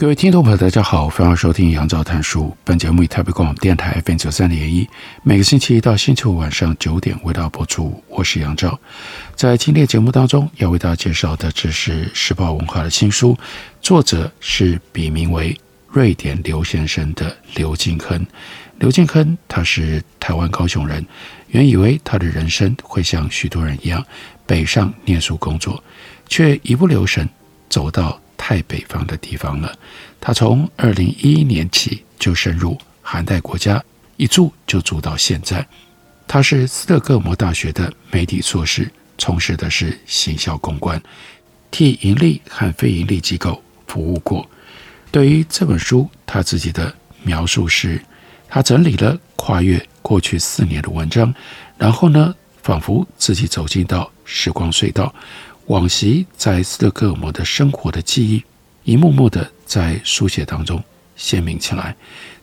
各位听众朋友，大家好，欢迎收听杨照谈书。本节目以台北广播电台 FM 九三点一，每个星期一到星期五晚上九点为大家播出。我是杨照，在今天节目当中要为大家介绍的，这是时报文化的新书，作者是笔名为瑞典刘先生的刘敬亨。刘敬亨他是台湾高雄人，原以为他的人生会像许多人一样北上念书工作，却一不留神走到。太北方的地方了。他从二零一一年起就深入寒带国家，一住就住到现在。他是斯德哥尔摩大学的媒体硕士，从事的是行销公关，替盈利和非盈利机构服务过。对于这本书，他自己的描述是：他整理了跨越过去四年的文章，然后呢，仿佛自己走进到时光隧道。往昔在斯德哥尔摩的生活的记忆，一幕幕的在书写当中鲜明起来。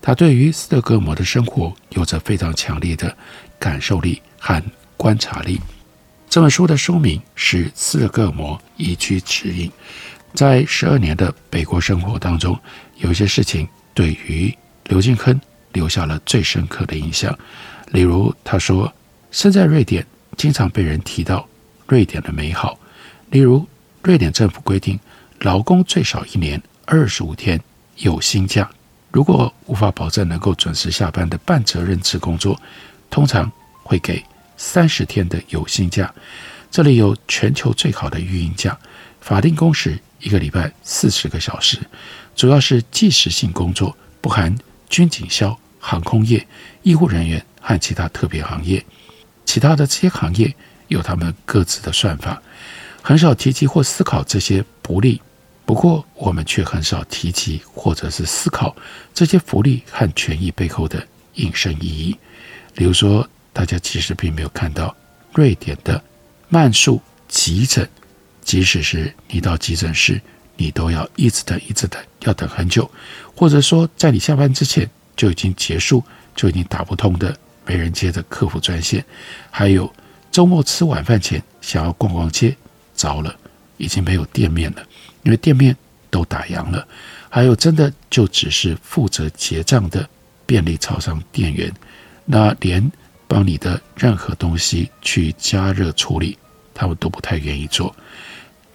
他对于斯德哥尔摩的生活有着非常强烈的感受力和观察力。这本书的书名是《斯德哥尔摩移居指引》。在十二年的北国生活当中，有些事情对于刘敬亨留下了最深刻的印象。例如，他说，身在瑞典，经常被人提到瑞典的美好。例如，瑞典政府规定，劳工最少一年二十五天有薪假。如果无法保证能够准时下班的半责任制工作，通常会给三十天的有薪假。这里有全球最好的育婴假，法定工时一个礼拜四十个小时，主要是计时性工作，不含军警消、航空业、医护人员和其他特别行业。其他的这些行业有他们各自的算法。很少提及或思考这些不利，不过我们却很少提及或者是思考这些福利和权益背后的引申意义。比如说，大家其实并没有看到瑞典的慢速急诊，即使是你到急诊室，你都要一直等、一直等，要等很久，或者说在你下班之前就已经结束，就已经打不通的没人接的客服专线，还有周末吃晚饭前想要逛逛街。糟了，已经没有店面了，因为店面都打烊了。还有，真的就只是负责结账的便利超商店员，那连帮你的任何东西去加热处理，他们都不太愿意做。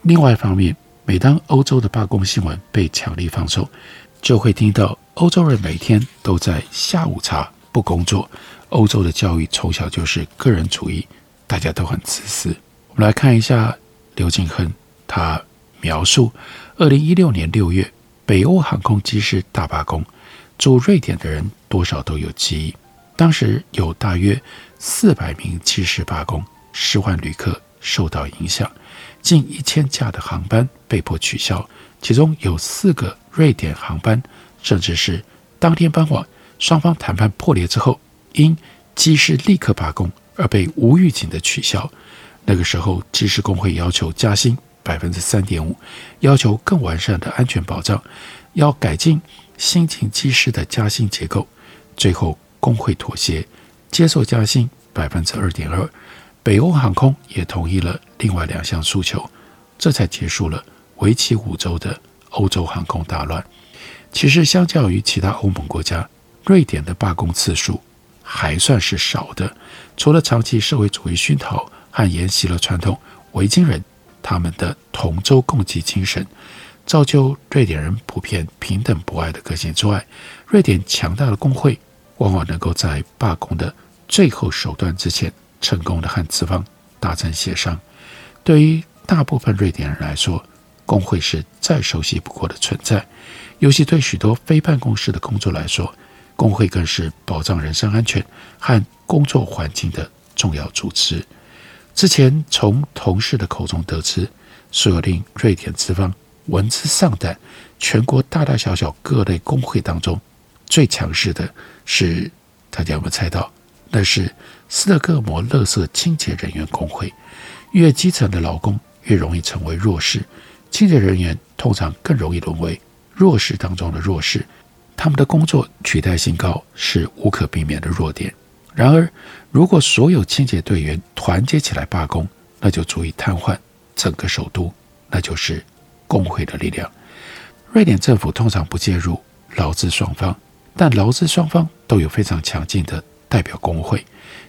另外一方面，每当欧洲的罢工新闻被强力放送，就会听到欧洲人每天都在下午茶不工作。欧洲的教育从小就是个人主义，大家都很自私。我们来看一下。刘敬亨他描述，二零一六年六月，北欧航空机师大罢工，驻瑞典的人多少都有记忆。当时有大约四百名机师罢工，十万旅客受到影响，近一千架的航班被迫取消，其中有四个瑞典航班，甚至是当天傍晚双方谈判破裂之后，因机师立刻罢工而被无预警的取消。那个时候，技师工会要求加薪百分之三点五，要求更完善的安全保障，要改进新进技师的加薪结构。最后，工会妥协，接受加薪百分之二点二。北欧航空也同意了另外两项诉求，这才结束了为期五周的欧洲航空大乱。其实，相较于其他欧盟国家，瑞典的罢工次数还算是少的，除了长期社会主义熏陶。和沿袭了传统维京人他们的同舟共济精神，造就瑞典人普遍平等博爱的个性之外，瑞典强大的工会往往能够在罢工的最后手段之前，成功的和资方达成协商。对于大部分瑞典人来说，工会是再熟悉不过的存在，尤其对许多非办公室的工作来说，工会更是保障人身安全和工作环境的重要组织。之前从同事的口中得知，所有令瑞典资方闻之丧胆、全国大大小小各类工会当中最强势的是，大家有没有猜到？那是斯德哥尔摩垃圾清洁人员工会。越基层的劳工越容易成为弱势，清洁人员通常更容易沦为弱势当中的弱势。他们的工作取代性高是无可避免的弱点。然而，如果所有清洁队员团结起来罢工，那就足以瘫痪整个首都。那就是工会的力量。瑞典政府通常不介入劳资双方，但劳资双方都有非常强劲的代表工会。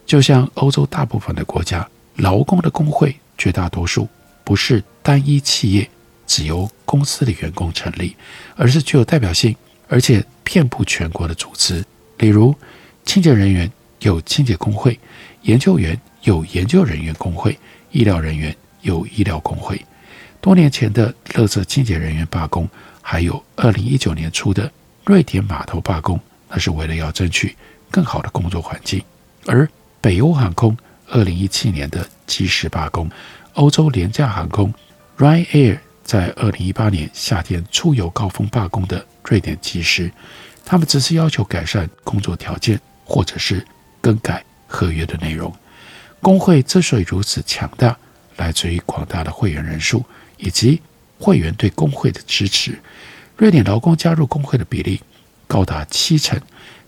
就像欧洲大部分的国家，劳工的工会绝大多数不是单一企业只由公司的员工成立，而是具有代表性。而且遍布全国的组织，例如清洁人员有清洁工会，研究员有研究人员工会，医疗人员有医疗工会。多年前的乐色清洁人员罢工，还有二零一九年初的瑞典码头罢工，那是为了要争取更好的工作环境。而北欧航空二零一七年的机师罢工，欧洲廉价航空 Ryanair 在二零一八年夏天出游高峰罢工的。瑞典机师，他们只是要求改善工作条件，或者是更改合约的内容。工会之所以如此强大，来自于广大的会员人数以及会员对工会的支持。瑞典劳工加入工会的比例高达七成，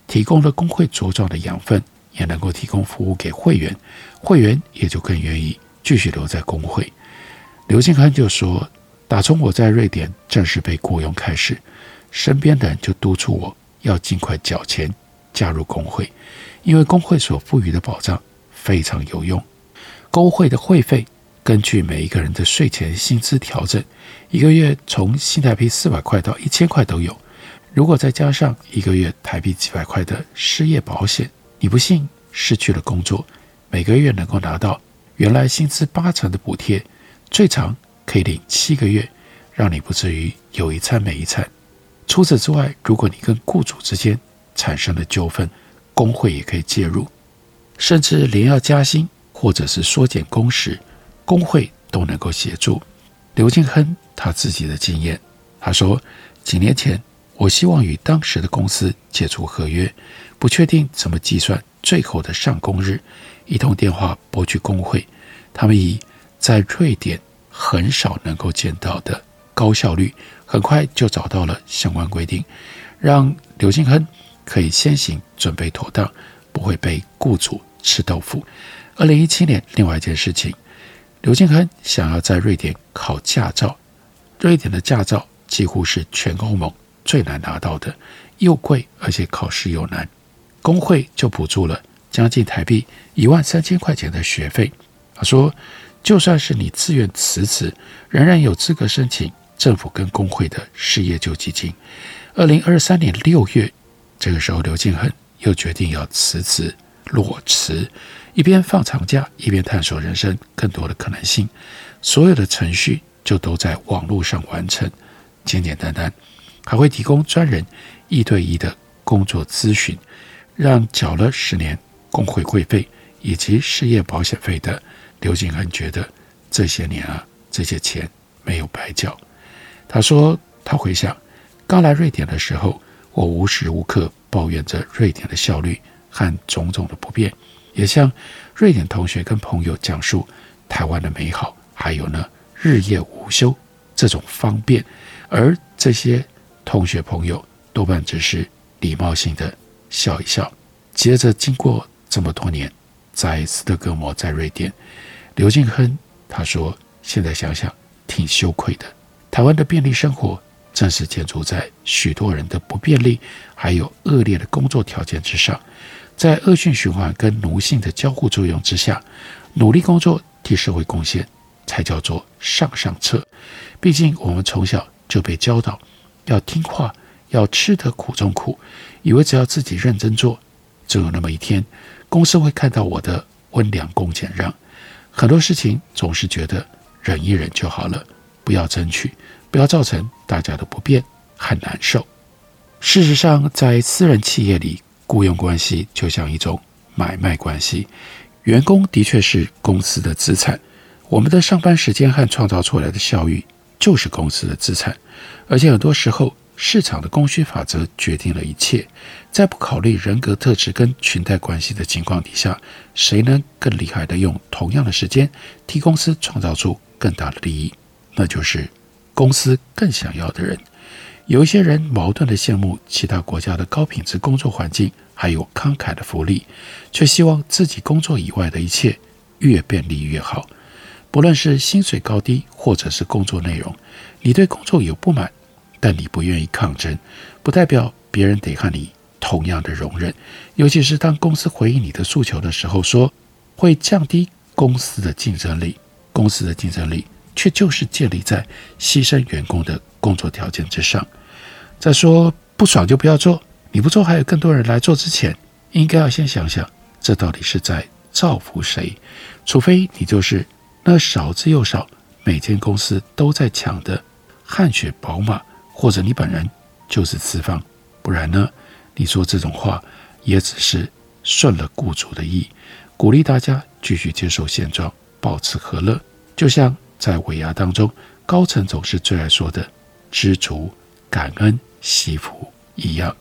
提供了工会茁壮的养分，也能够提供服务给会员，会员也就更愿意继续留在工会。刘敬亨就说：“打从我在瑞典正式被雇佣开始。”身边的人就督促我要尽快缴钱加入工会，因为工会所赋予的保障非常有用。工会的会费根据每一个人的税前薪资调整，一个月从新台币四百块到一千块都有。如果再加上一个月台币几百块的失业保险，你不幸失去了工作，每个月能够拿到原来薪资八成的补贴，最长可以领七个月，让你不至于有一餐没一餐。除此之外，如果你跟雇主之间产生了纠纷，工会也可以介入，甚至连要加薪或者是缩减工时，工会都能够协助。刘敬亨他自己的经验，他说：几年前，我希望与当时的公司解除合约，不确定怎么计算最后的上工日，一通电话拨去工会，他们以在瑞典很少能够见到的高效率。很快就找到了相关规定，让刘敬亨可以先行准备妥当，不会被雇主吃豆腐。二零一七年，另外一件事情，刘敬亨想要在瑞典考驾照，瑞典的驾照几乎是全欧盟最难拿到的，又贵而且考试又难。工会就补助了将近台币一万三千块钱的学费。他说，就算是你自愿辞职，仍然有资格申请。政府跟工会的失业救济金。二零二三年六月，这个时候刘敬恒又决定要辞职裸辞，一边放长假，一边探索人生更多的可能性。所有的程序就都在网络上完成，简简单单，还会提供专人一对一的工作咨询，让缴了十年工会会费以及失业保险费的刘敬恒觉得这些年啊，这些钱没有白缴。他说：“他回想刚来瑞典的时候，我无时无刻抱怨着瑞典的效率和种种的不便，也向瑞典同学跟朋友讲述台湾的美好，还有呢日夜无休这种方便。而这些同学朋友多半只是礼貌性的笑一笑。接着，经过这么多年在斯德哥尔摩，在瑞典，刘敬亨他说，现在想想挺羞愧的。”台湾的便利生活，正是建筑在许多人的不便利，还有恶劣的工作条件之上。在恶性循环跟奴性的交互作用之下，努力工作替社会贡献，才叫做上上策。毕竟我们从小就被教导要听话，要吃得苦中苦，以为只要自己认真做，总有那么一天，公司会看到我的温良恭俭让。很多事情总是觉得忍一忍就好了。不要争取，不要造成大家的不便和难受。事实上，在私人企业里，雇佣关系就像一种买卖关系。员工的确是公司的资产，我们的上班时间和创造出来的效益就是公司的资产，而且很多时候市场的供需法则决定了一切。在不考虑人格特质跟裙带关系的情况底下，谁能更厉害地用同样的时间替公司创造出更大的利益？那就是公司更想要的人。有一些人矛盾地羡慕其他国家的高品质工作环境，还有慷慨的福利，却希望自己工作以外的一切越便利越好。不论是薪水高低，或者是工作内容，你对工作有不满，但你不愿意抗争，不代表别人得和你同样的容忍。尤其是当公司回应你的诉求的时候，说会降低公司的竞争力，公司的竞争力却就是建立在牺牲员工的工作条件之上。再说不爽就不要做，你不做还有更多人来做之前，应该要先想想，这到底是在造福谁？除非你就是。那少之又少，每间公司都在抢的汗血宝马，或者你本人就是资方，不然呢？你说这种话也只是顺了雇主的意，鼓励大家继续接受现状，保持和乐。就像在尾牙当中，高层总是最爱说的“知足、感恩、惜福”一样。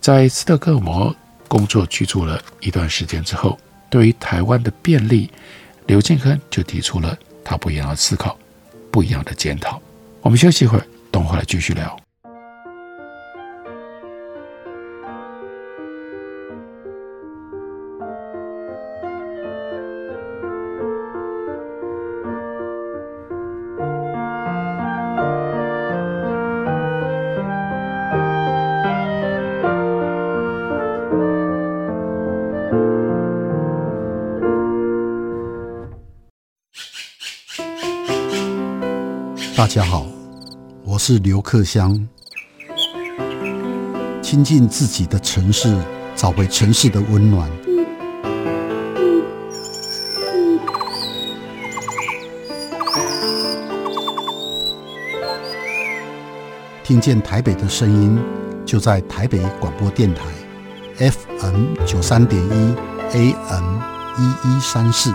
在斯德哥尔摩工作居住了一段时间之后，对于台湾的便利。刘建亨就提出了他不一样的思考，不一样的检讨。我们休息一会儿，等会儿来继续聊。是刘克襄。亲近自己的城市，找回城市的温暖。听见台北的声音，就在台北广播电台 FM 九三点一 AM 一一三四。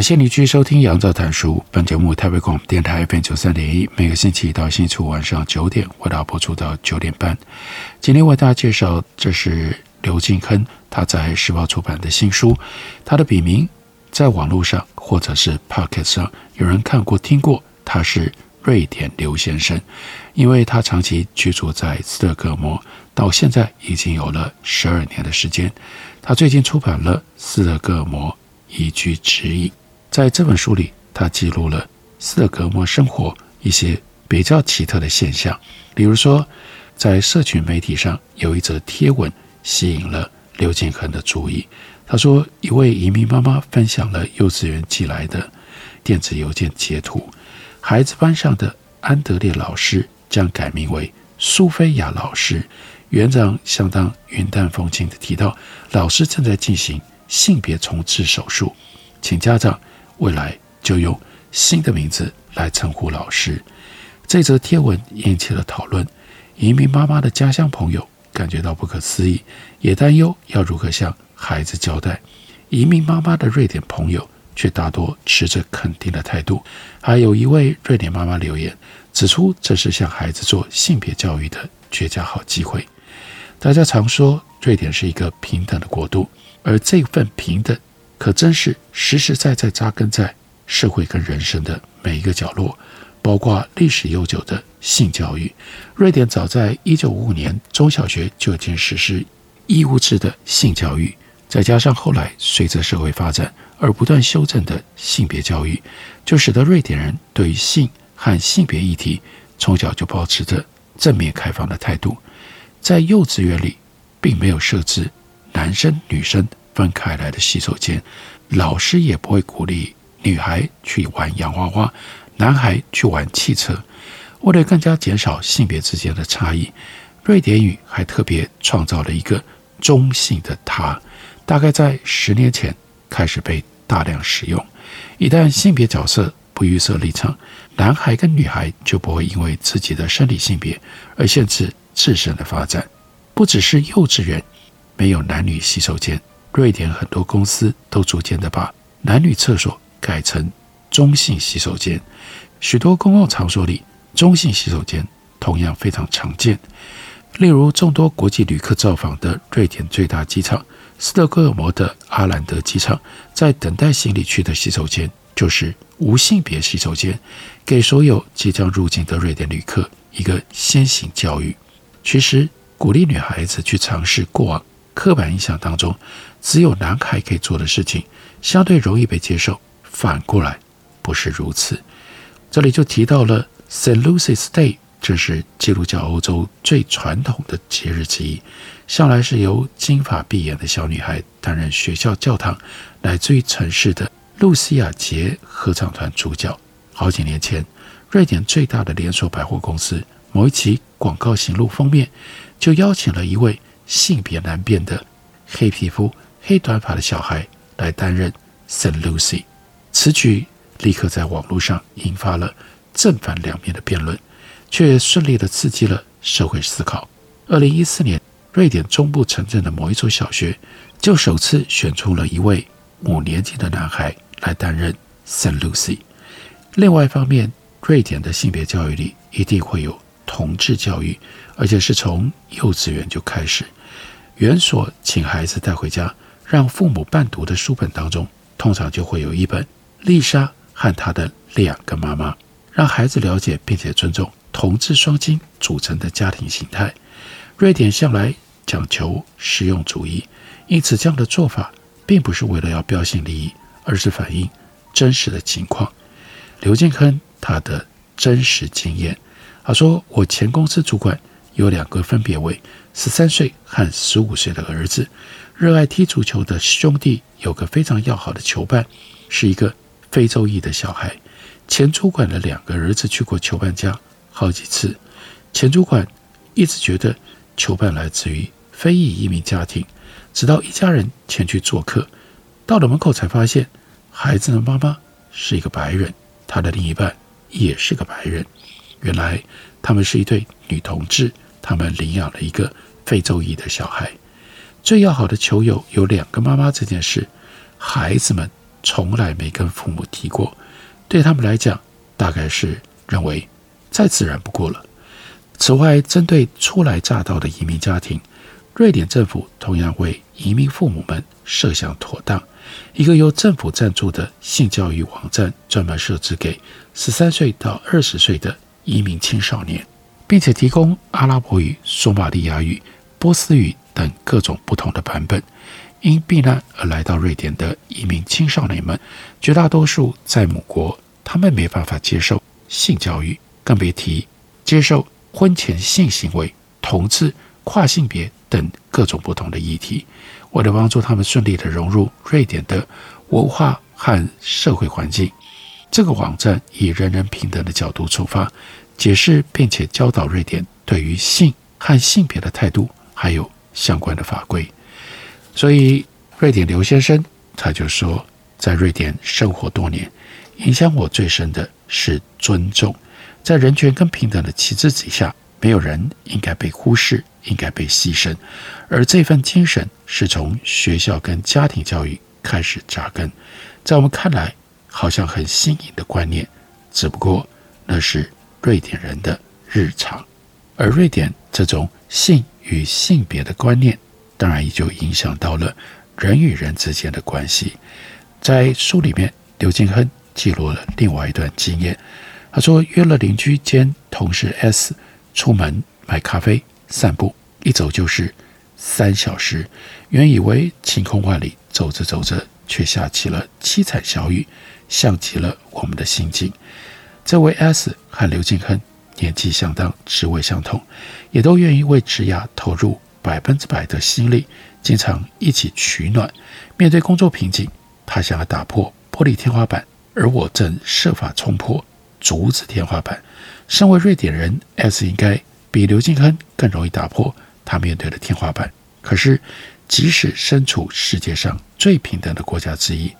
感谢你继续收听《杨照谈书》。本节目台北广播电台 FM 九三点一，每个星期一到星期五晚上九点，为大家播出到九点半。今天为大家介绍，这是刘敬亨他在时报出版的新书。他的笔名在网络上或者是 Podcast 上有人看过听过，他是瑞典刘先生，因为他长期居住在斯德哥尔摩，到现在已经有了十二年的时间。他最近出版了《斯德哥尔摩移居指引》。在这本书里，他记录了斯德哥尔摩生活一些比较奇特的现象。比如说，在社群媒体上有一则贴文吸引了刘建恒的注意。他说，一位移民妈妈分享了幼稚园寄来的电子邮件截图，孩子班上的安德烈老师将改名为苏菲亚老师。园长相当云淡风轻地提到，老师正在进行性别重置手术，请家长。未来就用新的名字来称呼老师。这则贴文引起了讨论。移民妈妈的家乡朋友感觉到不可思议，也担忧要如何向孩子交代。移民妈妈的瑞典朋友却大多持着肯定的态度。还有一位瑞典妈妈留言指出，这是向孩子做性别教育的绝佳好机会。大家常说瑞典是一个平等的国度，而这份平等。可真是实实在在扎根在社会跟人生的每一个角落。包括历史悠久的性教育。瑞典早在一九五五年中小学就已经实施义务制的性教育，再加上后来随着社会发展而不断修正的性别教育，就使得瑞典人对于性和性别议题从小就保持着正面开放的态度。在幼稚园里，并没有设置男生女生分开来的洗手间，老师也不会鼓励女孩去玩洋娃娃，男孩去玩汽车。为了更加减少性别之间的差异，瑞典语还特别创造了一个中性的“他”，大概在十年前开始被大量使用。一旦性别角色不预设立场，男孩跟女孩就不会因为自己的生理性别而限制自身的发展。不只是幼稚园没有男女洗手间，瑞典很多公司都逐渐的把男女厕所改成中性洗手间，许多公共场所里。中性洗手间同样非常常见，例如众多国际旅客造访的瑞典最大机场斯德哥尔摩的阿兰德机场，在等待行李区的洗手间就是无性别洗手间，给所有即将入境的瑞典旅客一个先行教育。其实，鼓励女孩子去尝试过往刻板印象当中只有男孩可以做的事情，相对容易被接受。反过来，不是如此。这里就提到了。Saint Lucy's Day，这是基督教欧洲最传统的节日之一，向来是由金发碧眼的小女孩担任学校教堂乃至于城市的露西亚节合唱团主角。好几年前，瑞典最大的连锁百货公司某一期广告行录封面，就邀请了一位性别难辨的黑皮肤、黑短发的小孩来担任 Saint Lucy。此举立刻在网络上引发了。正反两面的辩论，却顺利地刺激了社会思考。二零一四年，瑞典中部城镇的某一所小学就首次选出了一位五年级的男孩来担任 Saint Lucy。另外一方面，瑞典的性别教育里一定会有同志教育，而且是从幼稚园就开始。园所请孩子带回家，让父母伴读的书本当中，通常就会有一本丽莎和她的两个妈妈。让孩子了解并且尊重同志双亲组成的家庭形态。瑞典向来讲求实用主义，因此这样的做法并不是为了要标新立异，而是反映真实的情况。刘建亨他的真实经验，他说：“我前公司主管有两个分别为十三岁和十五岁的儿子，热爱踢足球的兄弟有个非常要好的球伴，是一个非洲裔的小孩。”前主管的两个儿子去过球伴家好几次，前主管一直觉得球伴来自于非裔移民家庭，直到一家人前去做客，到了门口才发现孩子的妈妈是一个白人，他的另一半也是个白人。原来他们是一对女同志，他们领养了一个非洲裔的小孩。最要好的球友有两个妈妈这件事，孩子们从来没跟父母提过。对他们来讲，大概是认为再自然不过了。此外，针对初来乍到的移民家庭，瑞典政府同样为移民父母们设想妥当，一个由政府赞助的性教育网站，专门设置给十三岁到二十岁的移民青少年，并且提供阿拉伯语、索马利亚语、波斯语等各种不同的版本。因避难而来到瑞典的移民青少年们，绝大多数在母国，他们没办法接受性教育，更别提接受婚前性行为、同志、跨性别等各种不同的议题。为了帮助他们顺利地融入瑞典的文化和社会环境，这个网站以人人平等的角度出发，解释并且教导瑞典对于性和性别的态度，还有相关的法规。所以，瑞典刘先生他就说，在瑞典生活多年，影响我最深的是尊重。在人权跟平等的旗帜之下，没有人应该被忽视，应该被牺牲。而这份精神是从学校跟家庭教育开始扎根。在我们看来，好像很新颖的观念，只不过那是瑞典人的日常。而瑞典这种性与性别的观念。当然，也就影响到了人与人之间的关系。在书里面，刘敬亨记录了另外一段经验。他说约了邻居兼同事 S 出门买咖啡、散步，一走就是三小时。原以为晴空万里，走着走着却下起了凄惨小雨，像极了我们的心境。这位 S 和刘敬亨年纪相当，职位相同，也都愿意为职涯投入百分之百的心力，经常一起取暖。面对工作瓶颈，他想要打破玻璃天花板，而我正设法冲破竹子天花板。身为瑞典人，S 应该比刘敬亨更容易打破他面对的天花板。可是，即使身处世界上最平等的国家之一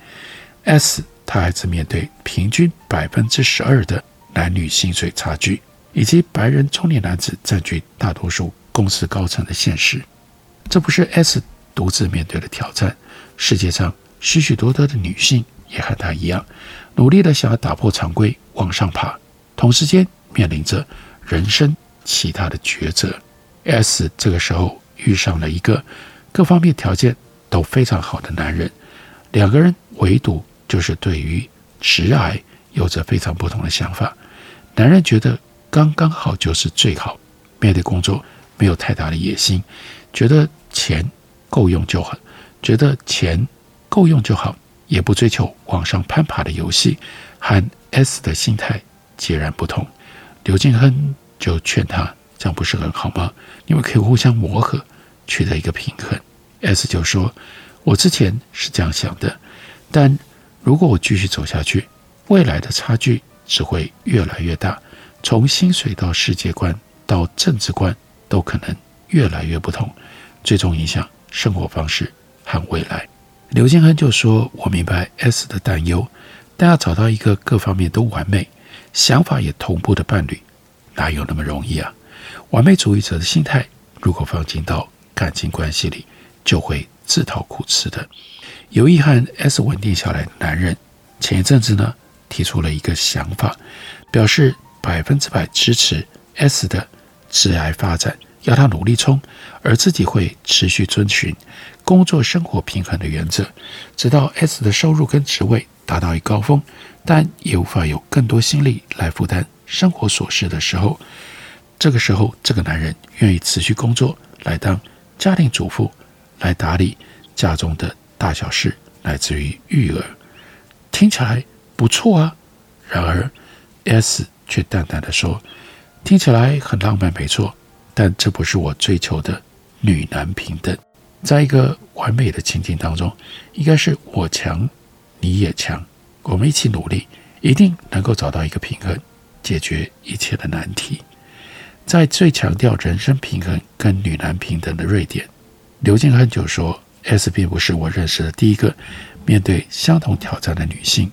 ，S 他还是面对平均百分之十二的男女薪水差距，以及白人中年男子占据大多数公司高层的现实。这不是 S 独自面对的挑战，世界上许许多多的女性也和他一样，努力的想要打破常规往上爬，同时间。面临着人生其他的抉择，S 这个时候遇上了一个各方面条件都非常好的男人，两个人唯独就是对于直癌有着非常不同的想法。男人觉得刚刚好就是最好，面对工作没有太大的野心，觉得钱够用就好，觉得钱够用就好，也不追求往上攀爬的游戏，和 S 的心态截然不同。刘敬亨就劝他，这样不是很好吗？你们可以互相磨合，取得一个平衡。S 就说：“我之前是这样想的，但如果我继续走下去，未来的差距只会越来越大，从薪水到世界观到政治观都可能越来越不同，最终影响生活方式和未来。”刘建亨就说：“我明白 S 的担忧，但要找到一个各方面都完美。”想法也同步的伴侣，哪有那么容易啊？完美主义者的心态，如果放进到感情关系里，就会自讨苦吃的。有意和 S 稳定下来的男人，前一阵子呢，提出了一个想法，表示百分之百支持 S 的致癌发展，要他努力冲，而自己会持续遵循工作生活平衡的原则，直到 S 的收入跟职位达到一高峰。但也无法有更多心力来负担生活琐事的时候，这个时候，这个男人愿意持续工作，来当家庭主妇，来打理家中的大小事，来自于育儿，听起来不错啊。然而，S 却淡淡的说：“听起来很浪漫，没错，但这不是我追求的女男平等。在一个完美的情境当中，应该是我强，你也强。”我们一起努力，一定能够找到一个平衡，解决一切的难题。在最强调人生平衡跟女男平等的瑞典，刘敬亨就说：“S 并不是我认识的第一个面对相同挑战的女性。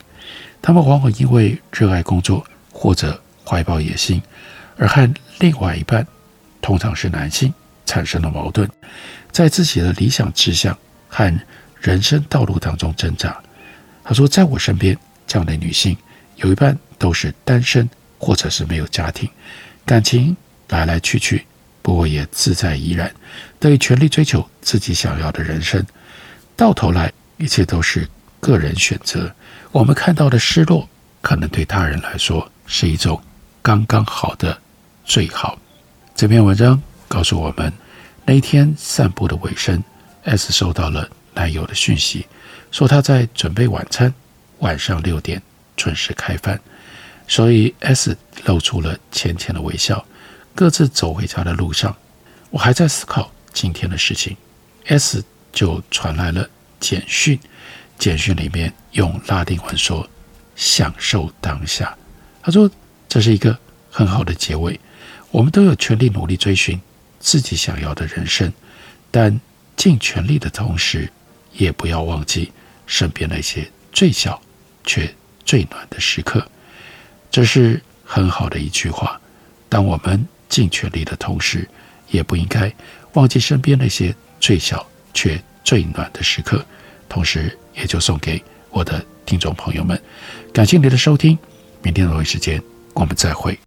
她们往往因为热爱工作或者怀抱野心，而和另外一半，通常是男性，产生了矛盾，在自己的理想志向和人生道路当中挣扎。”他说：“在我身边，这样的女性有一半都是单身，或者是没有家庭，感情来来去去，不过也自在怡然，得以全力追求自己想要的人生。到头来，一切都是个人选择。我们看到的失落，可能对他人来说是一种刚刚好的最好。”这篇文章告诉我们，那一天散步的尾声，S 收到了男友的讯息。说他在准备晚餐，晚上六点准时开饭，所以 S 露出了浅浅的微笑。各自走回家的路上，我还在思考今天的事情，S 就传来了简讯，简讯里面用拉丁文说：“享受当下。”他说这是一个很好的结尾。我们都有权利努力追寻自己想要的人生，但尽全力的同时，也不要忘记。身边那些最小却最暖的时刻，这是很好的一句话。当我们尽全力的同时，也不应该忘记身边那些最小却最暖的时刻。同时，也就送给我的听众朋友们，感谢您的收听。明天同一时间，我们再会。